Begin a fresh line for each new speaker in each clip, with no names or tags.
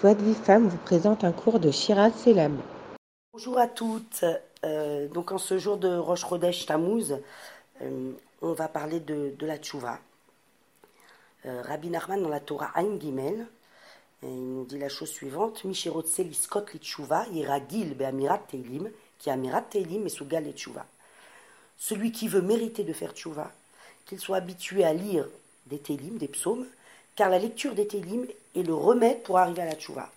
Voix de Vie Femme vous présente un cours de Shiraz Selam.
Bonjour à toutes. Euh, donc en ce jour de Rosh Tammuz, euh, on va parler de, la tchouva. Euh, Rabbi Nachman dans la Torah Ain Gimel, il nous dit la chose suivante Mishirot Seliskot li tchouva, Iragil be'amirat teilim, qui amirat teilim et sougal le tchouva. Celui qui veut mériter de faire tchouva, qu'il soit habitué à lire des teilim, des psaumes, car la lecture des télim est le remède pour arriver à la tchouva.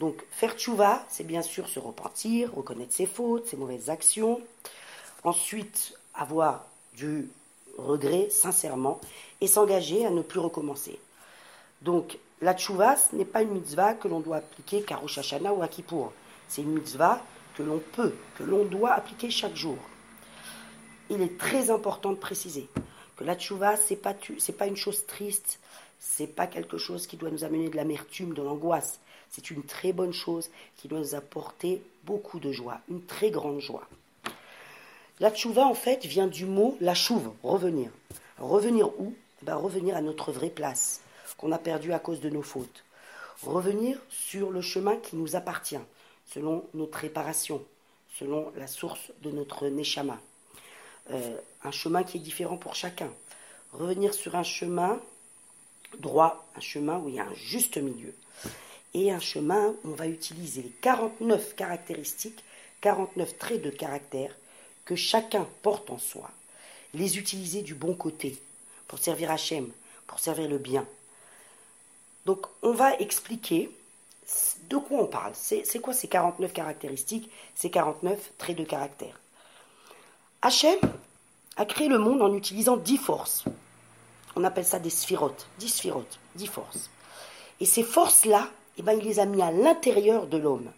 Donc faire tchouva, c'est bien sûr se repentir, reconnaître ses fautes, ses mauvaises actions, ensuite avoir du regret sincèrement et s'engager à ne plus recommencer. Donc la tchouva, ce n'est pas une mitzvah que l'on doit appliquer qu'à Rosh Hashanah ou à Kippour. C'est une mitzvah que l'on peut, que l'on doit appliquer chaque jour. Il est très important de préciser que la tchouva, ce n'est pas, pas une chose triste, c'est pas quelque chose qui doit nous amener de l'amertume, de l'angoisse. C'est une très bonne chose qui doit nous apporter beaucoup de joie, une très grande joie. La tchouva, en fait, vient du mot la chouve, revenir. revenir où? Eh ben, Revenir à notre vraie place, qu'on a perdue à cause de nos fautes. Revenir sur le chemin qui nous appartient, selon notre réparation, selon la source de notre neshama. Euh, un chemin qui est différent pour chacun. Revenir sur un chemin droit, un chemin où il y a un juste milieu, et un chemin où on va utiliser les 49 caractéristiques, 49 traits de caractère que chacun porte en soi, les utiliser du bon côté, pour servir Hachem, pour servir le bien. Donc on va expliquer de quoi on parle. C'est quoi ces 49 caractéristiques, ces 49 traits de caractère? Hachem a créé le monde en utilisant 10 forces on appelle ça des sphirotes, dix sphirotes, dix forces. Et ces forces-là, eh ben, il les a mis à l'intérieur de l'homme.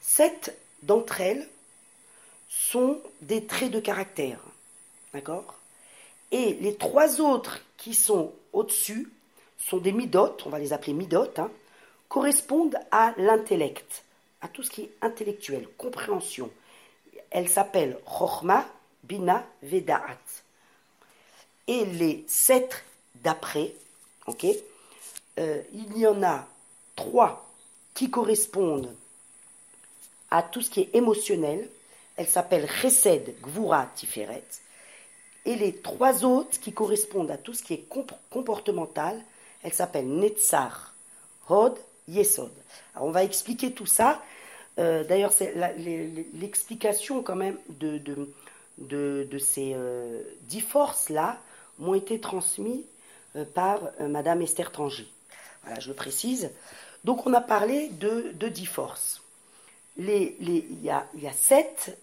Sept d'entre elles sont des traits de caractère. D'accord? Et les trois autres qui sont au-dessus sont des midotes, on va les appeler midotes, hein, correspondent à l'intellect, à tout ce qui est intellectuel, compréhension. Elles s'appellent Chochma, Bina, Vedaat et les sept d'après, ok, euh, il y en a trois qui correspondent à tout ce qui est émotionnel. Elles s'appellent Chesed, Gvura, Tiferet. Et les trois autres qui correspondent à tout ce qui est comportemental, elles s'appellent Netzar, Hod, Yesod. On va expliquer tout ça. Euh, d'ailleurs, c'est l'explication quand même de, de, ces euh, dix forces-là m'ont été transmis euh, par euh, Madame Esther Tranger. Voilà, je le précise. Donc on a parlé de, de dix forces. Il y, a, sept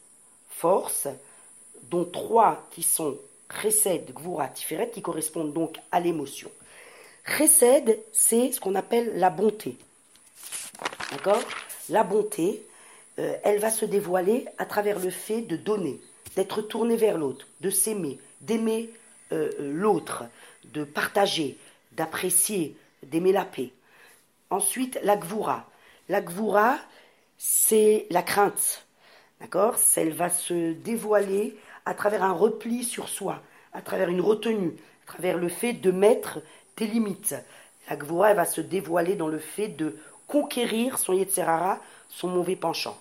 forces, dont trois qui sont Chesed, Gvura, Tiferet, qui correspondent donc à l'émotion. Chesed, c'est ce qu'on appelle la bonté. D'accord? La bonté, euh, elle va se dévoiler à travers le fait de donner, d'être tourné vers l'autre, de s'aimer, d'aimer euh, l'autre, de partager, d'apprécier, d'aimer la paix. Ensuite, la gvoura. La gvoura, c'est la crainte. D'accord? Elle va se dévoiler à travers un repli sur soi, à travers une retenue, à travers le fait de mettre tes limites. La gvoura, elle va se dévoiler dans le fait de conquérir son Yetzerara, son mauvais penchant.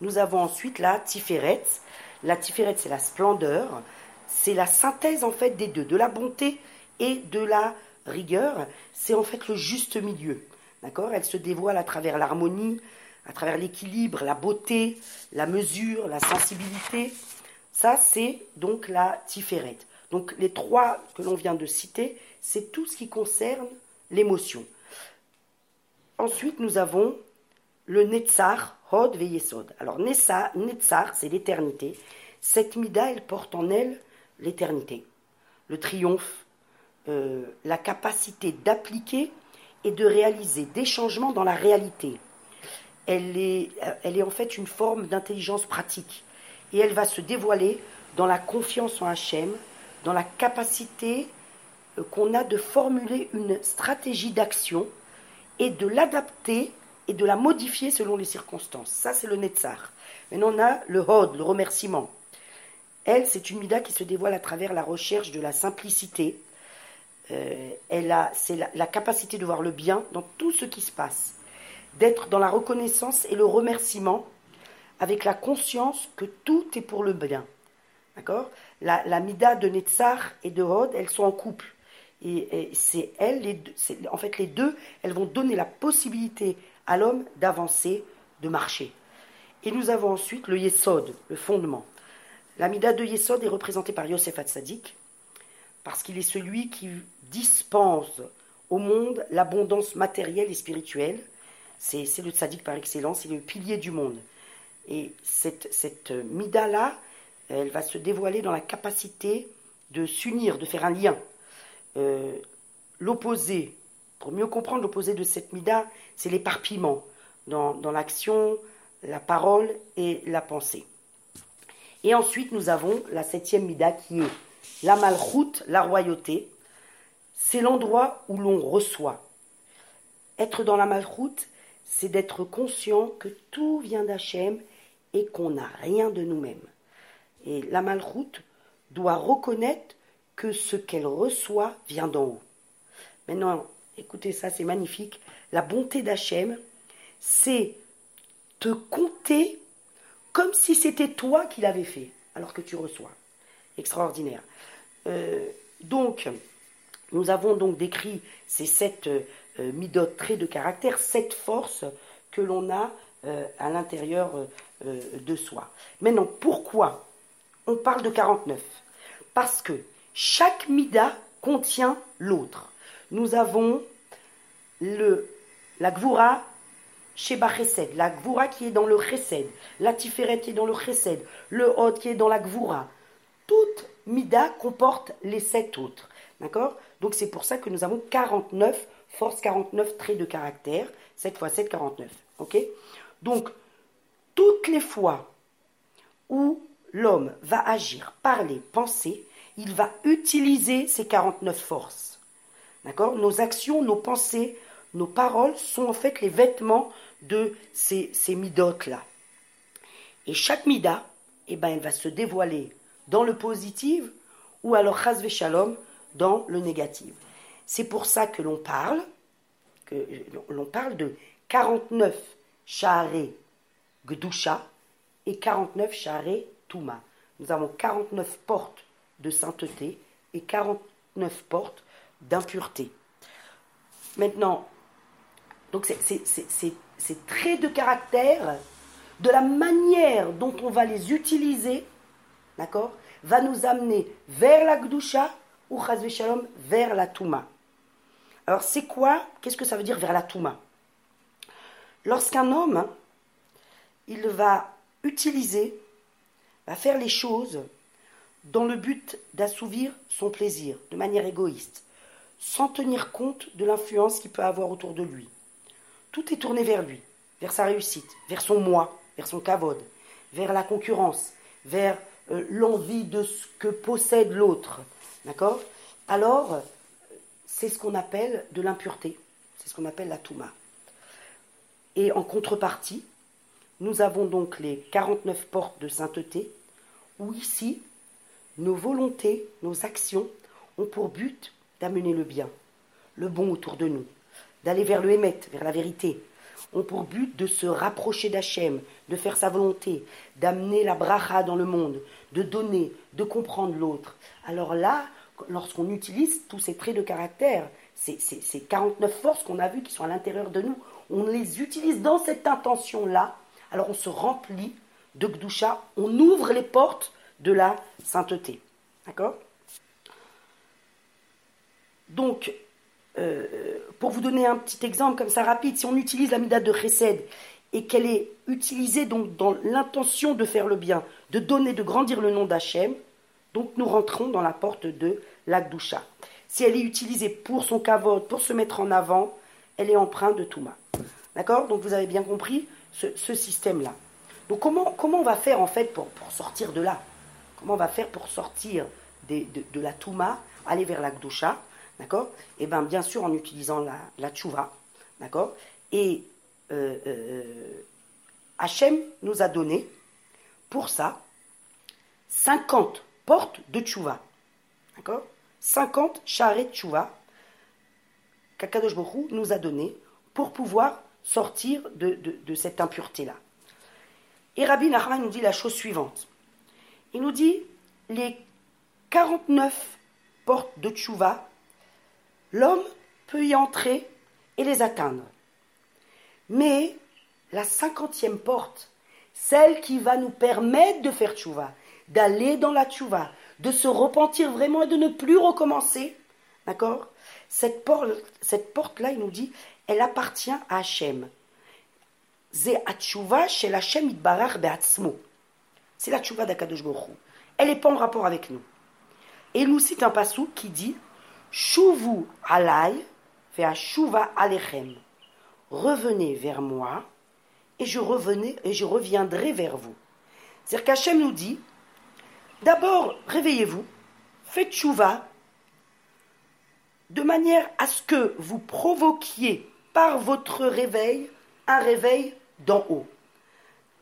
Nous avons ensuite la tiferet. La tiferet, c'est la splendeur c'est la synthèse en fait des deux, de la bonté et de la rigueur. C'est en fait le juste milieu. D'accord? Elle se dévoile à travers l'harmonie, à travers l'équilibre, la beauté, la mesure, la sensibilité. Ça, c'est donc la tiferet. Donc les trois que l'on vient de citer, c'est tout ce qui concerne l'émotion. Ensuite, nous avons le Netzar, Hod Veyesod. Alors Netzar, c'est l'éternité. Cette mida, elle porte en elle l'éternité, le triomphe, euh, la capacité d'appliquer et de réaliser des changements dans la réalité. Elle est, elle est en fait une forme d'intelligence pratique et elle va se dévoiler dans la confiance en Hachem, dans la capacité euh, qu'on a de formuler une stratégie d'action et de l'adapter et de la modifier selon les circonstances. Ça, c'est le Netzar. Maintenant, on a le Hod, le remerciement. Elle, c'est une mida qui se dévoile à travers la recherche de la simplicité, euh, elle a, c'est la, capacité de voir le bien dans tout ce qui se passe, d'être dans la reconnaissance et le remerciement avec la conscience que tout est pour le bien. D'accord? La, Mida de Netzar et de Hod, elles sont en couple. Et, c'est elles, les en fait, les deux, elles vont donner la possibilité à l'homme d'avancer, de marcher. Et nous avons ensuite le Yesod, le fondement. La Mida de Yesod est représentée par Yosef Hatzadik, parce qu'il est celui qui dispense au monde l'abondance matérielle et spirituelle. C'est c'est le tzaddik par excellence, il est le pilier du monde. Et cette, cette Mida-là, elle va se dévoiler dans la capacité de s'unir, de faire un lien. Euh, l'opposé, pour mieux comprendre l'opposé de cette Mida, c'est l'éparpillement dans l'action, la parole et la pensée. Et ensuite, nous avons la septième Mida qui est la Malchut, la royauté. C'est l'endroit où l'on reçoit. Être dans la Malchut, c'est d'être conscient que tout vient d'Hachem et qu'on n'a rien de nous-mêmes. Et la Malchut doit reconnaître que ce qu'elle reçoit vient d'en haut. Maintenant, écoutez ça, c'est magnifique. La bonté d'Hachem, c'est te compter comme si c'était toi qui l'avais fait, alors que tu reçois. Extraordinaire. Euh, donc, nous avons donc décrit ces sept euh, traits de caractère, sept forces que l'on a euh, à l'intérieur euh, de soi. Maintenant, pourquoi on parle de 49 Parce que chaque mida contient l'autre. Nous avons la gvura Sheba Chesed, la gvura qui est dans le Chesed, la Tiferet qui est dans le Chesed, le Hod qui est dans la gvura. Toute mida comporte les sept autres. D'accord? Donc c'est pour ça que nous avons 49 forces, 49 traits de caractère. 7 fois 7, 49. Ok? Donc, toutes les fois où l'homme va agir, parler, penser, il va utiliser ces 49 forces. D'accord? Nos actions, nos pensées, nos paroles sont en fait les vêtements de ces, ces midotes-là. Et chaque mida, eh ben, elle va se dévoiler dans le positif ou alors chas shalom dans le négatif. C'est pour ça que l'on parle, que l'on parle de 49 charé gdusha et 49 charé touma. Nous avons 49 portes de sainteté et 49 portes d'impureté. Maintenant, donc ces traits de caractère, de la manière dont on va les utiliser, d'accord, va nous amener vers la Gdusha ou Chazve Shalom vers la Touma. Alors c'est quoi Qu'est-ce que ça veut dire vers la Touma? Lorsqu'un homme, il va utiliser, va faire les choses dans le but d'assouvir son plaisir, de manière égoïste, sans tenir compte de l'influence qu'il peut avoir autour de lui. Tout est tourné vers lui, vers sa réussite, vers son moi, vers son kavod, vers la concurrence, vers euh, l'envie de ce que possède l'autre. D'accord? Alors, c'est ce qu'on appelle de l'impureté. C'est ce qu'on appelle la touma. Et en contrepartie, nous avons donc les 49 portes de sainteté, où ici, nos volontés, nos actions ont pour but d'amener le bien, le bon autour de nous, d'aller vers le Hémet, vers la vérité, ont pour but de se rapprocher d'Hachem, de faire sa volonté, d'amener la bracha dans le monde, de donner, de comprendre l'autre. Alors là, lorsqu'on utilise tous ces traits de caractère, ces, ces, ces 49 forces qu'on a vues qui sont à l'intérieur de nous, on les utilise dans cette intention-là, alors on se remplit de Gdusha, on ouvre les portes de la sainteté. D'accord? Donc, euh, pour vous donner un petit exemple comme ça rapide, si on utilise la midade de Chesed et qu'elle est utilisée donc dans l'intention de faire le bien, de donner, de grandir le nom d'Hachem, donc nous rentrons dans la porte de l'Agdusha. Si elle est utilisée pour son kavod, pour se mettre en avant, elle est empreinte de Touma. D'accord? Donc vous avez bien compris ce, système-là. Donc comment, comment on va faire en fait pour, pour sortir de là? Comment on va faire pour sortir de, de, la Touma, aller vers l'Agdusha D'accord? Et bien, bien sûr, en utilisant la, tchouva. D'accord? Et euh, euh, Hachem nous a donné, pour ça, 50 portes de tchouva. D'accord? 50 charrettes chouva qu'Akadosh Baruch nous a donné pour pouvoir sortir de, de, cette impureté-là. Et Rabbi Nachman nous dit la chose suivante. Il nous dit les 49 portes de Tchouva, l'homme peut y entrer et les atteindre. Mais la cinquantième porte, celle qui va nous permettre de faire Tchouva, d'aller dans la Tchouva, de se repentir vraiment et de ne plus recommencer, d'accord? Cette porte-là, cette porte il nous dit, elle appartient à Hachem. C'est la tchouva d'Akadosh Elle n'est pas en rapport avec nous. Et il nous cite un passou qui dit Shuvu alay shuva alechem. Revenez vers moi et je, revenais, et je reviendrai vers vous. C'est-à-dire qu'Hachem nous dit D'abord, réveillez-vous, faites chouva, de manière à ce que vous provoquiez par votre réveil un réveil d'en haut.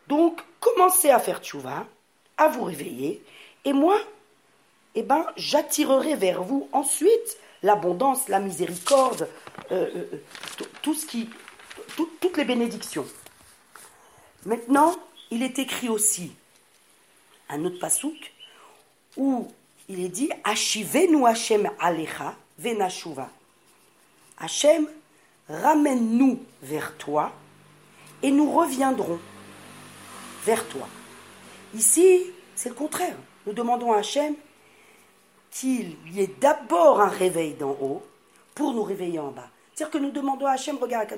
Donc, commencez à faire tchouva, à vous réveiller, et moi, eh ben, j'attirerai vers vous ensuite l'abondance, la miséricorde, euh, euh, euh, toutes les bénédictions. Maintenant, il est écrit aussi un autre pasouk où il est dit Hashem Alecha Venashuva. Hashem, ramène-nous vers toi et nous reviendrons vers toi. Ici, c'est le contraire. Nous demandons à Hachem qu'il y ait d'abord un réveil d'en haut pour nous réveiller en bas. C'est-à-dire que nous demandons à Hachem, regarde à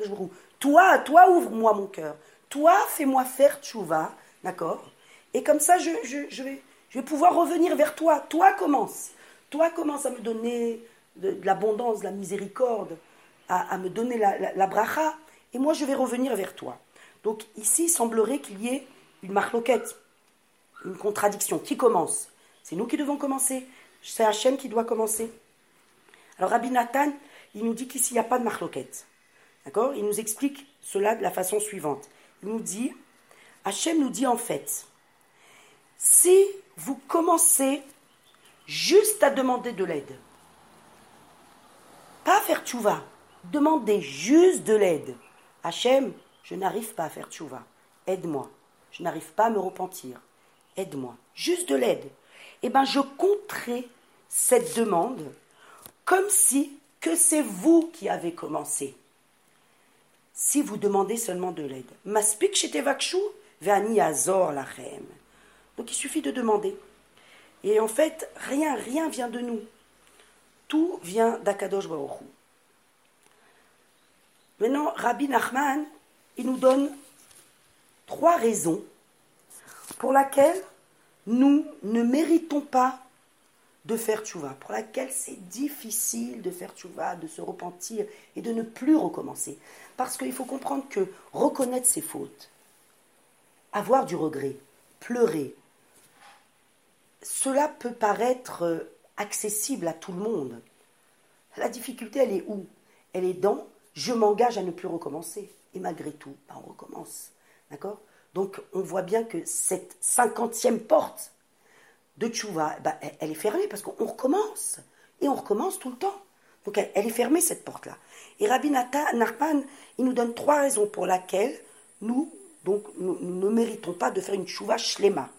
toi, toi ouvre-moi mon cœur, toi fais-moi faire tchouva, d'accord? Et comme ça, je, vais, pouvoir revenir vers toi. Toi commence. Toi commence à me donner de, l'abondance, de la miséricorde, à, me donner la, la bracha, et moi je vais revenir vers toi. Donc ici, il semblerait qu'il y ait une marloquette, une contradiction. Qui commence C'est nous qui devons commencer. C'est Hachem qui doit commencer. Alors Rabbi Nathan, il nous dit qu'ici, il n'y a pas de marloquette. D'accord? Il nous explique cela de la façon suivante. Il nous dit, Hachem nous dit en fait, si vous commencez juste à demander de l'aide, pas à faire tchouva, demandez juste de l'aide. Hachem, je n'arrive pas à faire tchouva. Aide-moi. Je n'arrive pas à me repentir. Aide-moi. Juste de l'aide. Eh bien, je compterai cette demande comme si que c'est vous qui avez commencé. Si vous demandez seulement de l'aide. Maspik. Donc il suffit de demander. Et en fait, rien, rien vient de nous. Tout vient d'Akadosh Baruch Maintenant, Rabbi Nachman, il nous donne trois raisons pour lesquelles nous ne méritons pas de faire tchouva, pour lesquelles c'est difficile de faire tchouva, de se repentir et de ne plus recommencer. Parce qu'il faut comprendre que reconnaître ses fautes, avoir du regret, pleurer, cela peut paraître accessible à tout le monde. La difficulté, elle est où? Elle est dans je m'engage à ne plus recommencer. Et malgré tout, ben, on recommence. D'accord? Donc, on voit bien que cette cinquantième porte de Tchouva, ben, elle, est fermée parce qu'on recommence. Et on recommence tout le temps. Donc, elle, est fermée, cette porte-là. Et Rabbi Narpan, il nous donne trois raisons pour lesquelles nous, ne méritons pas de faire une Tchouva shlema,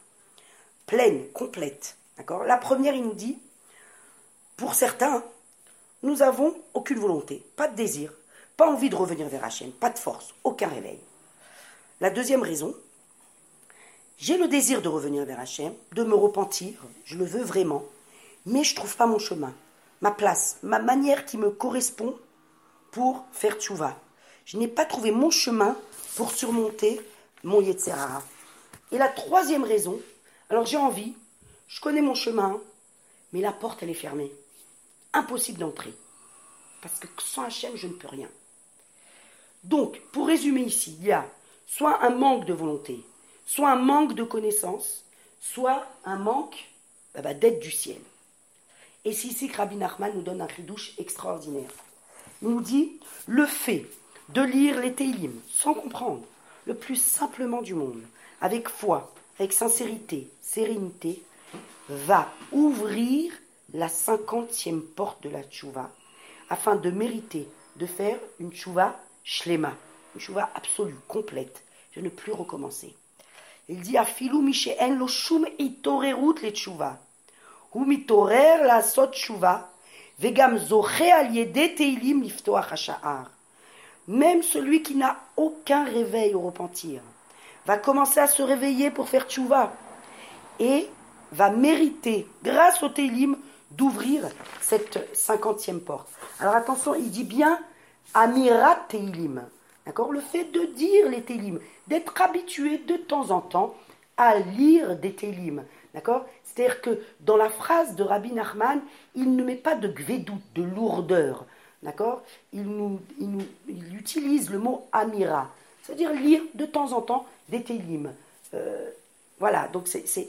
pleine, complète. La première, il nous dit, pour certains, nous avons aucune volonté, pas de désir, pas envie de revenir vers Hachem, pas de force, aucun réveil. La deuxième raison, j'ai le désir de revenir vers Hachem, de me repentir, je le veux vraiment, mais je ne trouve pas mon chemin, ma place, ma manière qui me correspond pour faire tchouva. Je n'ai pas trouvé mon chemin pour surmonter mon Yetzerara. Et la troisième raison, alors j'ai envie, je connais mon chemin, mais la porte elle est fermée. Impossible d'entrer. Parce que sans Hachem, je ne peux rien. Donc, pour résumer ici, il y a soit un manque de volonté, soit un manque de connaissance, soit un manque eh ben, d'aide du ciel. Et c'est ici que Rabbi Nachman nous donne un ridouche extraordinaire. Il nous dit le fait de lire les Télim sans comprendre, le plus simplement du monde, avec foi, avec sincérité, sérénité, va ouvrir la cinquantième porte de la tchouva, afin de mériter de faire une tchouva shlema, une tchouva absolue, complète, de ne plus recommencer. Il dit Afilou en lo shum itorerut le tchouva. Hu mitorer la sot tchouva, vegam zoche al yede teilim liftoach. Même celui qui n'a aucun réveil au repentir va commencer à se réveiller pour faire tchouva et va mériter, grâce au Télim, d'ouvrir cette cinquantième porte. Alors attention, il dit bien Amirat Télim. D'accord? Le fait de dire les Télim, d'être habitué de temps en temps à lire des Télim. D'accord? C'est-à-dire que dans la phrase de Rabbi Nachman, il ne met pas de gvedout, de lourdeur. D'accord? Il, utilise le mot Amira. C'est-à-dire lire de temps en temps des Télim. Euh, voilà, donc ce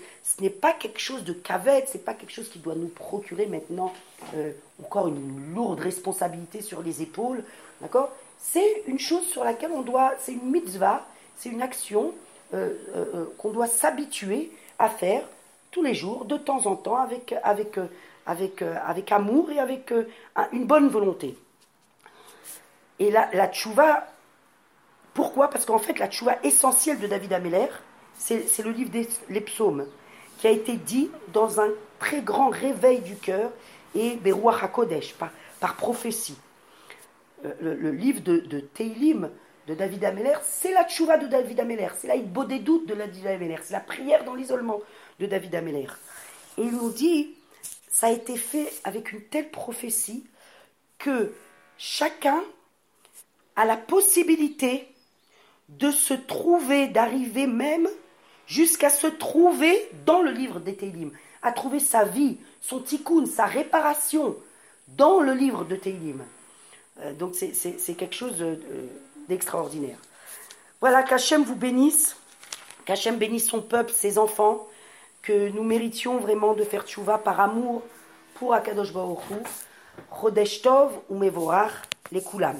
n'est pas quelque chose de cavette, c'est pas quelque chose qui doit nous procurer maintenant euh, encore une lourde responsabilité sur les épaules, d'accord? C'est une chose sur laquelle on doit, c'est une mitzvah, c'est une action euh, euh, qu'on doit s'habituer à faire tous les jours, de temps en temps, avec, avec, amour et avec une bonne volonté. Et la, la tchouva, pourquoi? Parce qu'en fait, la tchouva essentielle de David Ameller, c'est le livre des psaumes, qui a été dit dans un très grand réveil du cœur et Beruach HaKodesh, par prophétie. Euh, le, livre de, de de David Ameller, c'est la tchouva de David Ameller, c'est la doutes de David Ameller, c'est la prière dans l'isolement de David Ameller. Et il nous dit, ça a été fait avec une telle prophétie que chacun a la possibilité de se trouver, d'arriver même jusqu'à se trouver dans le livre des Télim, à trouver sa vie, son tikkun, sa réparation dans le livre de Télim. Euh, donc c'est quelque chose d'extraordinaire. Voilà, qu'Hachem vous bénisse, qu'Hachem bénisse son peuple, ses enfants, que nous méritions vraiment de faire tchouva par amour pour Akadosh Baruch Hu, Tov ou Mevorach, les Kulam.